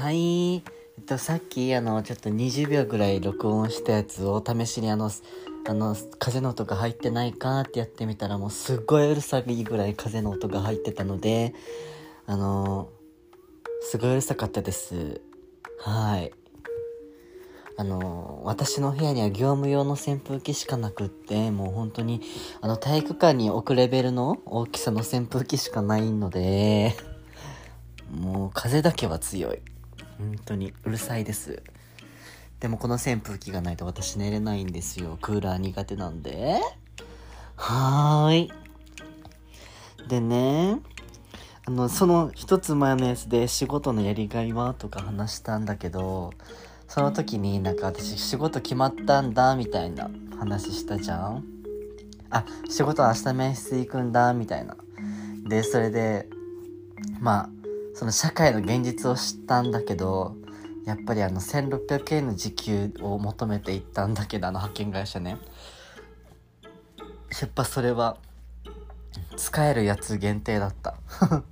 はい。えっと、さっき、あの、ちょっと20秒ぐらい録音したやつを試しにあの、あの、風の音が入ってないかってやってみたらもうすっごいうるさいぐらい風の音が入ってたので、あの、すごいうるさかったです。はい。あの、私の部屋には業務用の扇風機しかなくって、もう本当に、あの、体育館に置くレベルの大きさの扇風機しかないので、もう風だけは強い。本当にうるさいです。でもこの扇風機がないと私寝れないんですよ。クーラー苦手なんで。はーい。でね、あの、その一つ前のやつで仕事のやりがいはとか話したんだけど、その時になんか私仕事決まったんだみたいな話したじゃんあ、仕事明日面接行くんだみたいな。で、それで、まあ、その社会の現実を知ったんだけど、やっぱりあの1600円の時給を求めていったんだけど、あの派遣会社ね。やっぱそれは、使えるやつ限定だった。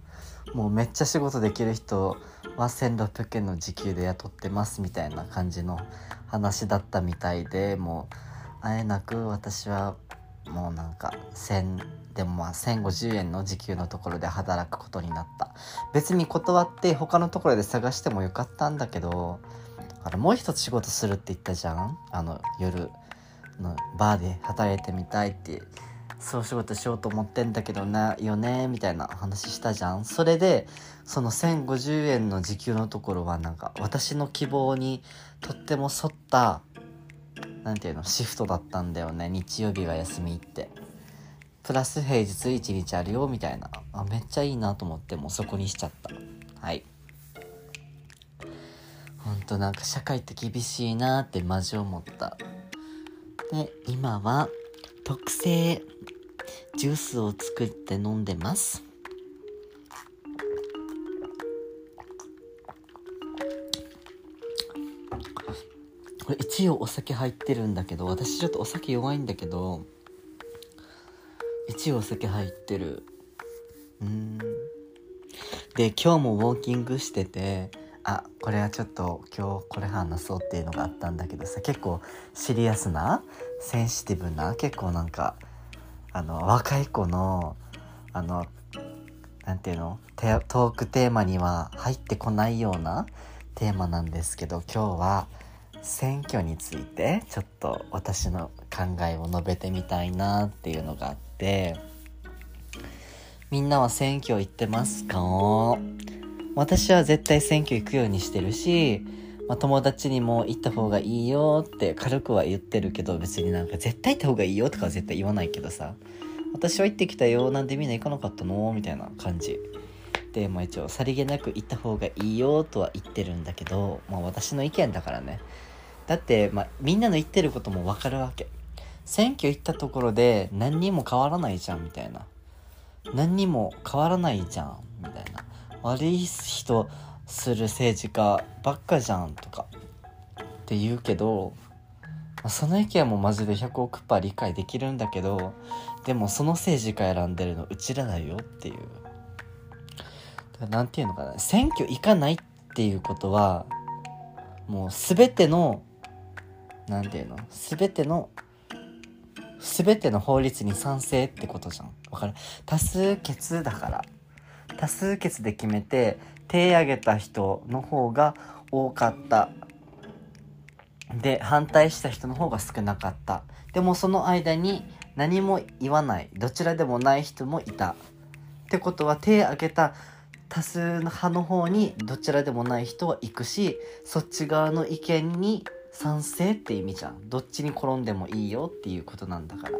もうめっちゃ仕事できる人は1600円の時給で雇ってますみたいな感じの話だったみたいで、もう、あえなく私はもうなんか1000でもまあ1050円の時給のところで働くことになった。別に断って他のところで探してもよかったんだけどあれもう一つ仕事するって言ったじゃん？あの夜のバーで働いてみたいってそう仕事しようと思ってんだけどなよねみたいな話したじゃん？それでその1050円の時給のところはなんか私の希望にとっても沿ったなんていうのシフトだったんだよね。日曜日が休みって。プラス平日1日あるよみたいな。あめっちゃいいなと思ってもうそこにしちゃった。はい。ほんとなんか社会って厳しいなってマジ思った。で今は特製ジュースを作って飲んでます。これ一応お酒入ってるんだけど私ちょっとお酒弱いんだけど一応お酒入ってる。うん。で今日もウォーキングしててあこれはちょっと今日これ話そうっていうのがあったんだけどさ結構シリアスなセンシティブな結構なんかあの若い子のあのなんていうのトークテーマには入ってこないようなテーマなんですけど今日は選挙についてちょっと私の考えを述べてみたいなっていうのがあってみんなは選挙行ってますか？私は絶対選挙行くようにしてるし、まあ、友達にも行った方がいいよって軽くは言ってるけど別になんか絶対行った方がいいよとかは絶対言わないけどさ私は行ってきたよなんでみんな行かなかったの？みたいな感じ。で、まあ、一応さりげなく行った方がいいよとは言ってるんだけど、まあ、私の意見だからね。だって、まあ、みんなの言ってることも分かるわけ。選挙行ったところで何にも変わらないじゃんみたいな。何にも変わらないじゃんみたいな。悪い人する政治家ばっかじゃんとか。って言うけど、その意見もマジで100億パー理解できるんだけどでもその政治家選んでるのうちらだよっていう。だからなんていうのかな。選挙行かないっていうことはもう全てのなんていうの？全ての全ての法律に賛成ってことじゃん。わかる？多数決だから。多数決で決めて手挙げた人の方が多かった。で反対した人の方が少なかった。でもその間に何も言わない。どちらでもない人もいた。ってことは手挙げた多数派の方にどちらでもない人は行くしそっち側の意見に賛成って意味じゃん。どっちに転んでもいいよっていうことなんだから。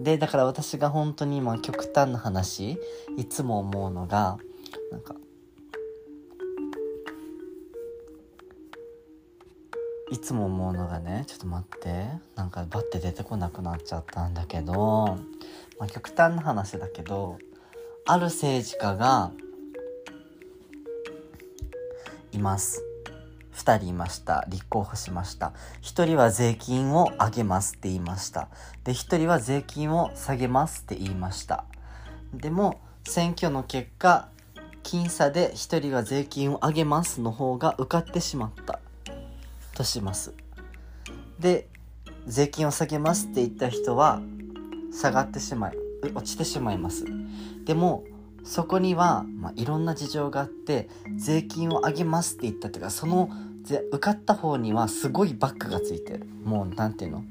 でだから私が本当に今極端な話いつも思うのがなんかいつも思うのがねちょっと待ってなんかバッて出てこなくなっちゃったんだけど、まあ、極端な話だけどある政治家がいます。2人いました。立候補しました。1人は税金を上げますって言いました。で1人は税金を下げますって言いました。でも選挙の結果僅差で1人が税金を上げますの方が受かってしまった。とします。で税金を下げますって言った人は下がってしまい落ちてしまいます。でもそこには、まあ、いろんな事情があって税金を上げますって言ったというかその受かった方にはすごいバックがついてる。もう何ていうの？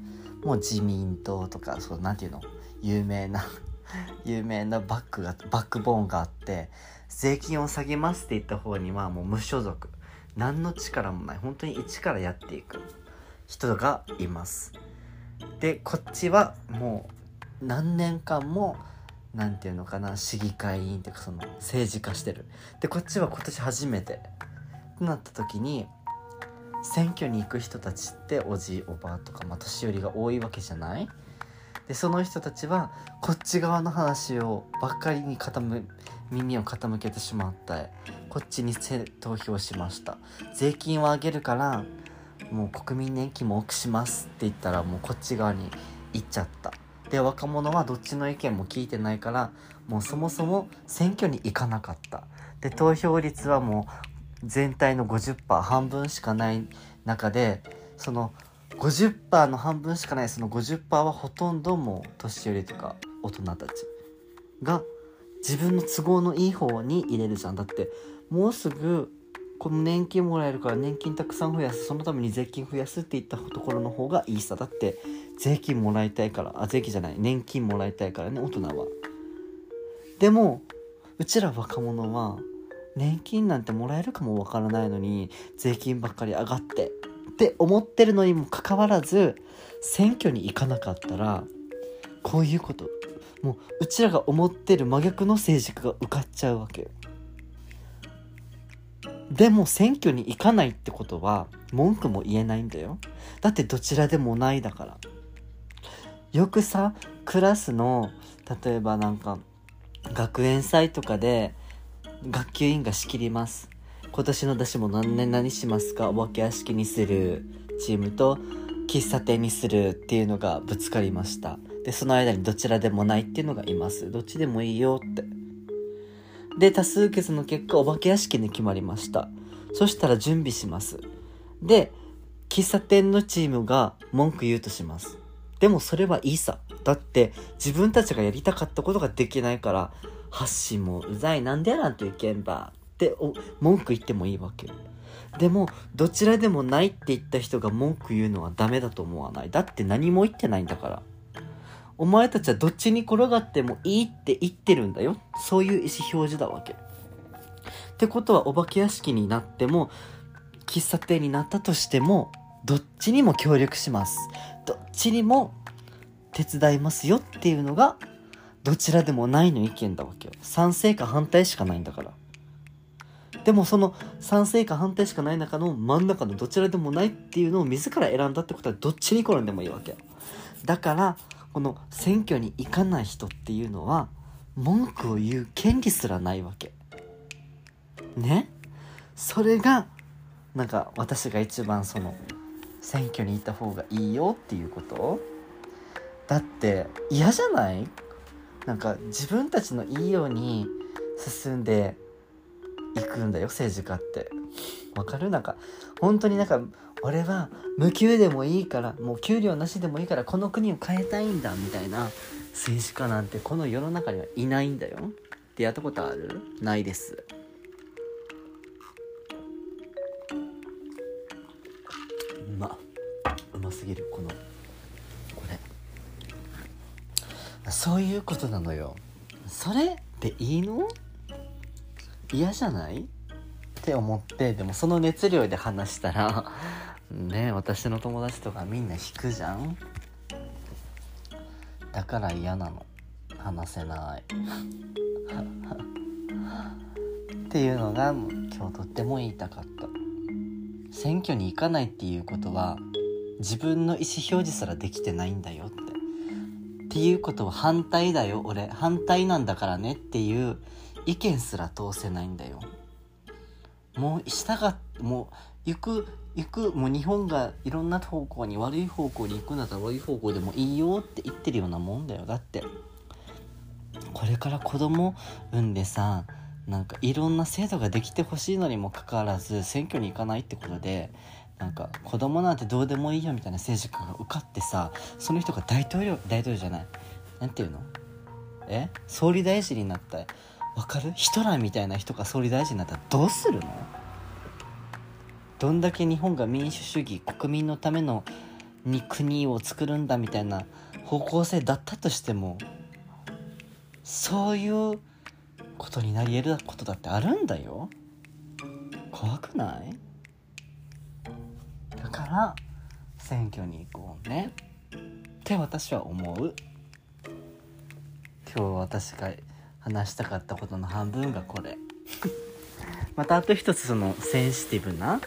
もう自民党とかそう何ていうの？有名な 有名なバックがバックボーンがあって税金を下げますって言った方にはもう無所属。何の力もない。本当に一からやっていく。人がいます。でこっちはもう何年間も何て言うのかな市議会議員っていうかその政治化してる。でこっちは今年初めて。ってなった時に選挙に行く人たちっておじいおばあとか、まあ、年寄りが多いわけじゃない？でその人たちはこっち側の話をばっかりに傾耳を傾けてしまったこっちに投票しました。税金を上げるからもう国民年金も多くしますって言ったらもうこっち側に行っちゃった。で若者はどっちの意見も聞いてないからもうそもそも選挙に行かなかった。で投票率はもう全体の50%半分しかない中でその50%の半分しかないその50%はほとんどもう年寄りとか大人たちが自分の都合のいい方に入れるじゃん。だってもうすぐこの年金もらえるから年金たくさん増やす。そのために税金増やすって言ったところの方がいいさ。だって税金もらいたいからあ税金じゃない年金もらいたいからね大人は。でもうちら若者は年金なんてもらえるかもわからないのに税金ばっかり上がってって思ってるのにもかかわらず選挙に行かなかったらこういうこともううちらが思ってる真逆の政治家が受かっちゃうわけでも選挙に行かないってことは文句も言えないんだよ。だってどちらでもないだから。よくさクラスの例えばなんか学園祭とかで学級委員が仕切ります。今年の出し物何年何しますか？お化け屋敷にする。チームと喫茶店にするっていうのがぶつかりました。でその間にどちらでもないっていうのがいます。どっちでもいいよって。で多数決の結果お化け屋敷に決まりました。そしたら準備します。で喫茶店のチームが文句言うとします。でもそれはいいさ。だって自分たちがやりたかったことができないから発信もうざいなんでやらんといけんばって文句言ってもいいわけでもどちらでもないって言った人が文句言うのはダメだと思わない。だって何も言ってないんだから。お前たちはどっちに転がってもいいって言ってるんだよ。そういう意思表示だわけ。ってことはお化け屋敷になっても喫茶店になったとしてもどっちにも協力します。どっちにも手伝いますよっていうのがどちらでもないの意見だわけよ。賛成か反対しかないんだから。でもその賛成か反対しかない中の真ん中のどちらでもないっていうのを自ら選んだってことはどっちに転んでもいいわけだからこの選挙に行かない人っていうのは文句を言う権利すらないわけ。ね？それがなんか私が一番その選挙に行った方がいいよっていうこと？だって嫌じゃない？なんか自分たちのいいように進んで行くんだよ政治家って。わかる？なんか本当になんか俺は無給でもいいからもう給料なしでもいいからこの国を変えたいんだみたいな政治家なんてこの世の中にはいないんだよ。ってやったことある？ないです。すぎるこのこれ。そういうことなのよ。それでいいの？嫌じゃない？って思ってでもその熱量で話したら ね私の友達とかみんな引くじゃん？だから嫌なの。話せない。っていうのが今日とっても言いたかった。選挙に行かないっていうことは自分の意思表示すらできてないんだよって。っていうことは反対だよ。俺反対なんだからねっていう意見すら通せないんだよ。もうしたがもう行く行くもう日本がいろんな方向に悪い方向に行くんだったら悪い方向でもいいよって言ってるようなもんだよ。だってこれから子供産んでさなんかいろんな制度ができてほしいのにもかかわらず選挙に行かないってことでなんか子供なんてどうでもいいよみたいな政治家が受かってさその人が大統領大統領じゃない。なんていうの？え？総理大臣になった。わかる？ヒトラーみたいな人が総理大臣になったらどうするの？どんだけ日本が民主主義国民のためのに国を作るんだみたいな方向性だったとしてもそういうことになり得ることだってあるんだよ。怖くない？だから選挙に行こうね。って私は思う。今日私が話したかったことの半分がこれ。またあと一つそのセンシティブな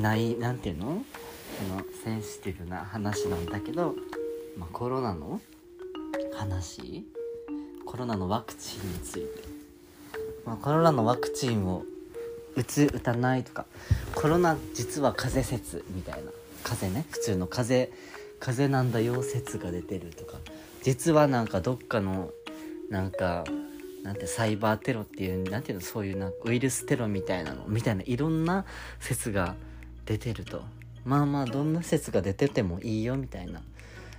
ないなんていうの？そのセンシティブな話なんだけど、まあ、コロナの話？コロナのワクチンについて、まあ、コロナのワクチンを打つ打たないとかコロナ実は風邪説みたいな風邪ね普通の風邪風邪なんだよ説が出てるとか実はなんかどっかのなんかなんてサイバーテロっていうなんていうのそういうなウイルステロみたいなのみたいないろんな説が出てると。まあまあどんな説が出ててもいいよみたいな。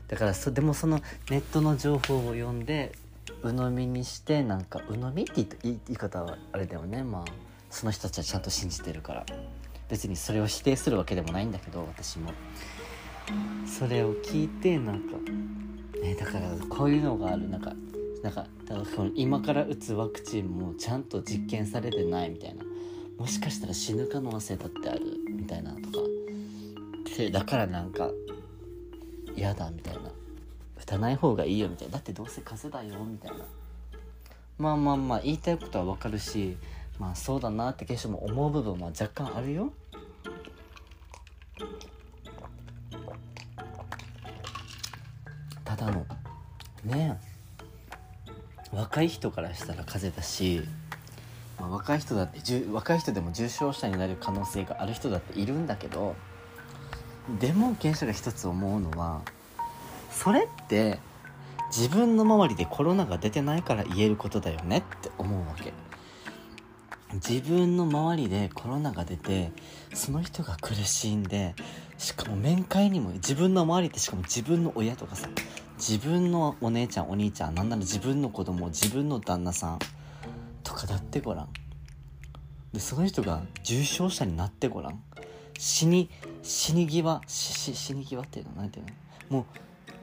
だからそでもそのネットの情報を読んで鵜呑みにしてなんか鵜呑みって言い方はあれだよね。まあその人たちはちゃんと信じてるから。別にそれを否定するわけでもないんだけど私も。それを聞いてなんか、ね、だからこういうのがある。なんかなんか今から打つワクチンもちゃんと実験されてないみたいな。もしかしたら死ぬ可能性だってあるみたいなとか。でだからなんか嫌だみたいな。打たない方がいいよみたいな。だってどうせ風邪だよみたいな。まあまあまあ言いたいことはわかるしまあそうだなって決しても思う部分は若干あるよ。ただのね。若い人からしたら風邪だし、まあ、若い人だって若い人でも重症者になる可能性がある人だっているんだけどでも現象が一つ思うのはそれって自分の周りでコロナが出てないから言えることだよねって思うわけ。自分の周りでコロナが出てその人が苦しんでしかも面会にも自分の周りってしかも自分の親とかさ自分のお姉ちゃんお兄ちゃんなんなら自分の子供自分の旦那さんとかだってごらん。でその人が重症者になってごらん。死に死に際死死に際っていうのなんていうの？も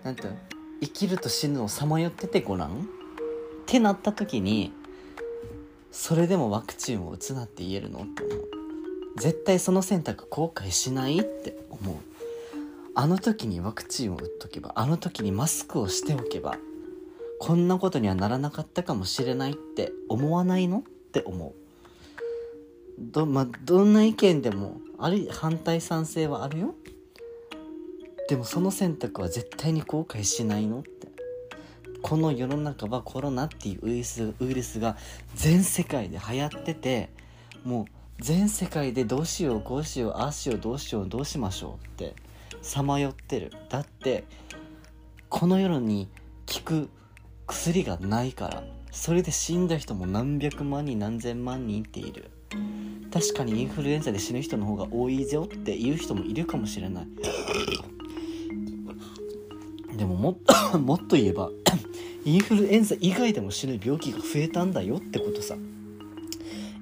うなんていうの？生きると死ぬをさまよっててごらん。ってなった時にそれでもワクチンを打つなって言えるのって思う。絶対その選択後悔しないって思う。あの時にワクチンを打っとけばあの時にマスクをしておけばこんなことにはならなかったかもしれないって思わないのって思う。ど,、ま、どんな意見でもある反対賛成はあるよ。でもその選択は絶対に後悔しないのっこの世の中はコロナっていうウイルスウイルスが全世界で流行っててもう全世界でどうしようこうしようああしようどうしようどうしましょうってさまよってる。だってこの世に効く薬がないから。それで死んだ人も何百万人何千万人っている。確かにインフルエンザで死ぬ人の方が多いぞって言う人もいるかもしれない。でももっと もっと言えばインフルエンザ以外でも死ぬ病気が増えたんだよってことさ。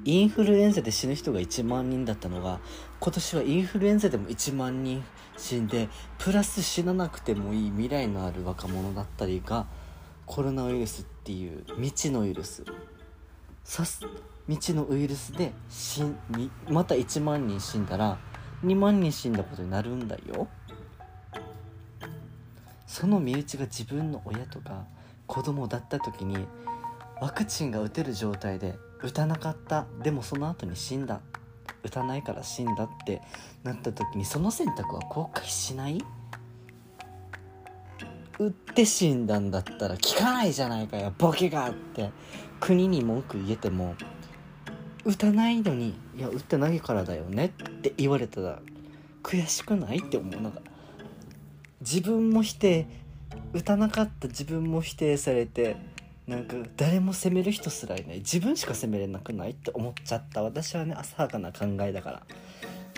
インフルエンザで死ぬ人が1万人だったのが今年はインフルエンザでも1万人死んでプラス死ななくてもいい未来のある若者だったりがコロナウイルスっていう未知のウイルス。さす未知のウイルスで死にまた1万人死んだら2万人死んだことになるんだよ。その身内が自分の親とか子供だった時にワクチンが打てる状態で打たなかった。でもその後に死んだ。打たないから死んだってなった時にその選択は後悔しない？打って死んだんだったら聞かないじゃないかよボケがって。国に文句言えても打たないのに「いや打ってないからだよね」って言われたら悔しくないって思う。なんか自分も否定打たなかった自分も否定されてなんか誰も責める人すらいない。自分しか責めれなくないって思っちゃった。私はね浅はかな考えだから。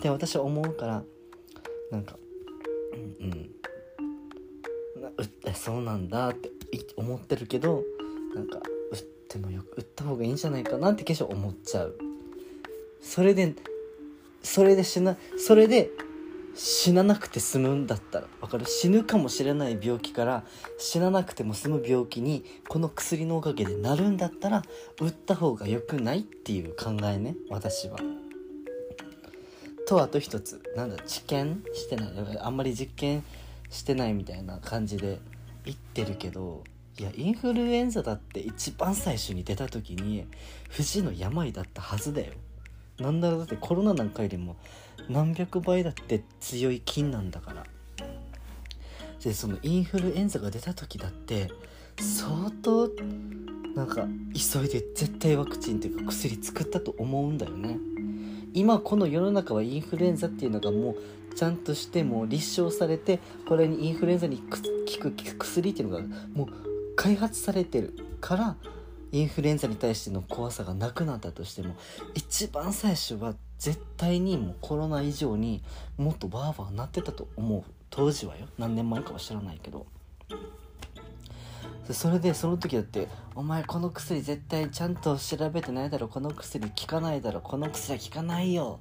で私は思うからなんかうんうん。そうなんだって思ってるけどなんか打ってもよく打った方がいいんじゃないかなって決して思っちゃう。それでそれで死なそれで死ななくて済むんだったら分かる？死ぬかもしれない病気から死ななくても済む病気にこの薬のおかげでなるんだったら打った方が良くないっていう考えね私は。とあと一つなんだ治験してない？あんまり実験してないみたいな感じで言ってるけどいやインフルエンザだって一番最初に出た時に不治の病だったはずだよ。なんだろうだってコロナなんかよりも何百倍だって強い菌なんだから。でそのインフルエンザが出た時だって相当なんか急いで絶対ワクチンっていうか薬作ったと思うんだよね。今この世の中はインフルエンザっていうのがもうちゃんとしてもう立証されてこれにインフルエンザに効く薬っていうのがもう開発されてるからインフルエンザに対しての怖さがなくなったとしても一番最初は絶対にもうコロナ以上にもっとバーバーなってたと思う。当時はよ。何年前かは知らないけど。それでその時だって「お前この薬絶対ちゃんと調べてないだろこの薬効かないだろこの薬は効かないよ」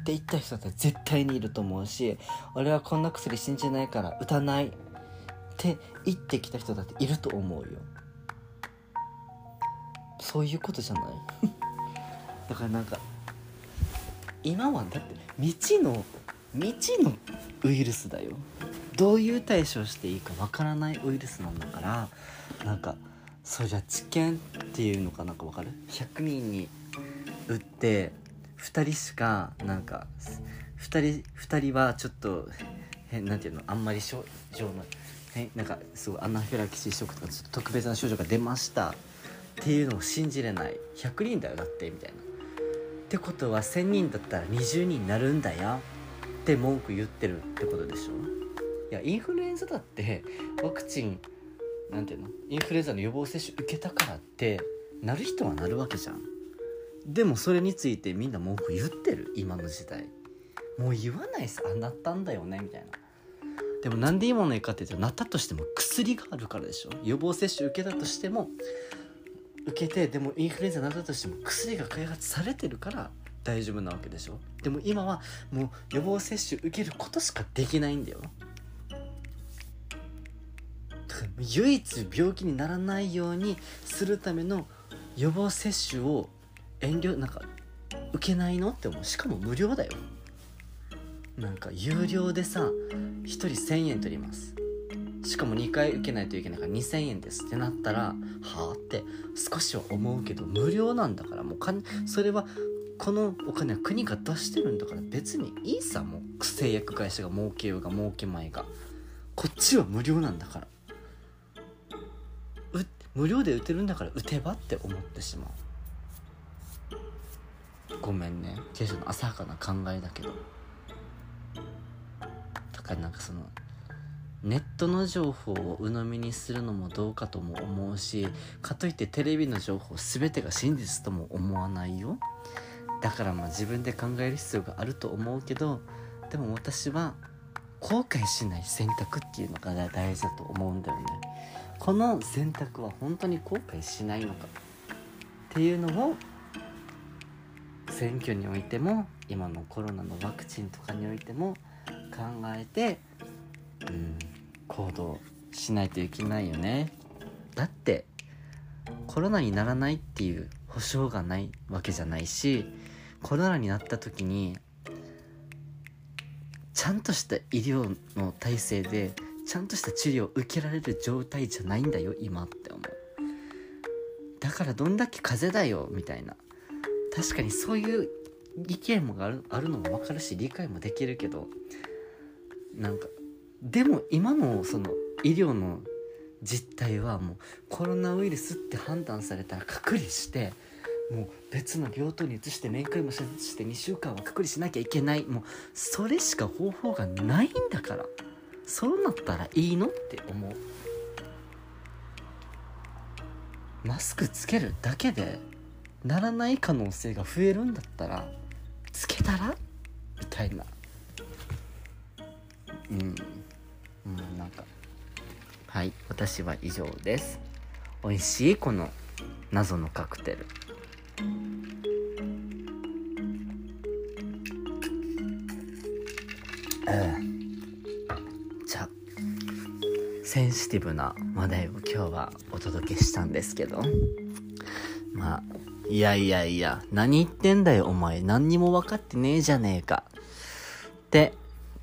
って言った人だって絶対にいると思うし俺はこんな薬信じないから打たないって言ってきた人だっていると思うよ。そういうことじゃない？だからなんか今はだって未知の未知のウイルスだよ。どういう対処していいかわからないウイルスなんだからなんかそうじゃ治験っていうのかなんかわかる ?100 人に打って2人しかなんか2人 ,2 人はちょっと変なんていうの？あんまり症状のえなんかすごいアナフィラキシーショックとかちょっと特別な症状が出ました。っていうのを信じれない。100人だよだってみたいな。ってことは1000人だったら20人になるんだよ。って文句言ってるってことでしょ。いやインフルエンザだってワクチンなんていうの？インフルエンザの予防接種受けたからってなる人はなるわけじゃん。でもそれについてみんな文句言ってる。今の時代。もう言わないさあなったんだよねみたいな。でもなんで今の言いかって言ったらなったとしても薬があるからでしょ。予防接種受けたとしても受けてでもインフルエンザになったとしても薬が開発されてるから大丈夫なわけでしょ？でも今はもう予防接種受けることしかできないんだよ。唯一病気にならないようにするための予防接種を遠慮なんか受けないの？って思う。しかも無料だよ。なんか有料でさ1人1000円取ります。しかも2回受けないといけないから2000円ですってなったらはあって少しは思うけど無料なんだからもうかそれはこのお金は国が出してるんだから別にいいさもう。製薬会社が儲けようが儲けまいが。こっちは無料なんだから。無料で打てるんだから打てばって思ってしまう。ごめんね。ケイシの浅はかな考えだけど。だからなんかそのネットの情報を鵜呑みにするのもどうかとも思うしかといってテレビの情報全てが真実とも思わないよ。だからまあ自分で考える必要があると思うけどでも私は後悔しない選択っていうのが大事だと思うんだよね。この選択は本当に後悔しないのか。っていうのを選挙においても今のコロナのワクチンとかにおいても考えてうん行動しないといけないよね。だってコロナにならないっていう保証がないわけじゃないしコロナになった時にちゃんとした医療の体制でちゃんとした治療を受けられる状態じゃないんだよ今って思う。だからどんだけ風邪だよみたいな。確かにそういう意見もあるあるのも分かるし理解もできるけどなんかでも今のその医療の実態はもうコロナウイルスって判断されたら隔離してもう別の病棟に移して面会もして2週間は隔離しなきゃいけない。もうそれしか方法がないんだから。そうなったらいいのって思う。マスクつけるだけでならない可能性が増えるんだったらつけたら？みたいな。うん。うんなんか。はい私は以上です。美味しいこの謎のカクテル。じゃあセンシティブな話題を今日はお届けしたんですけど。まあいやいやいや何言ってんだよお前。何にも分かってねえじゃねえか。って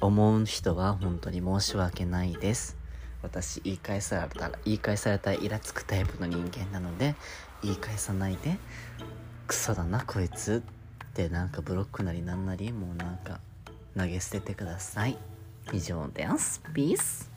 思う人は本当に申し訳ないです。私言い返されたら言い返されたらイラつくタイプの人間なので言い返さないで。クソだなこいつってなんかブロックなりなんなりもうなんか投げ捨ててください。以上です。ピース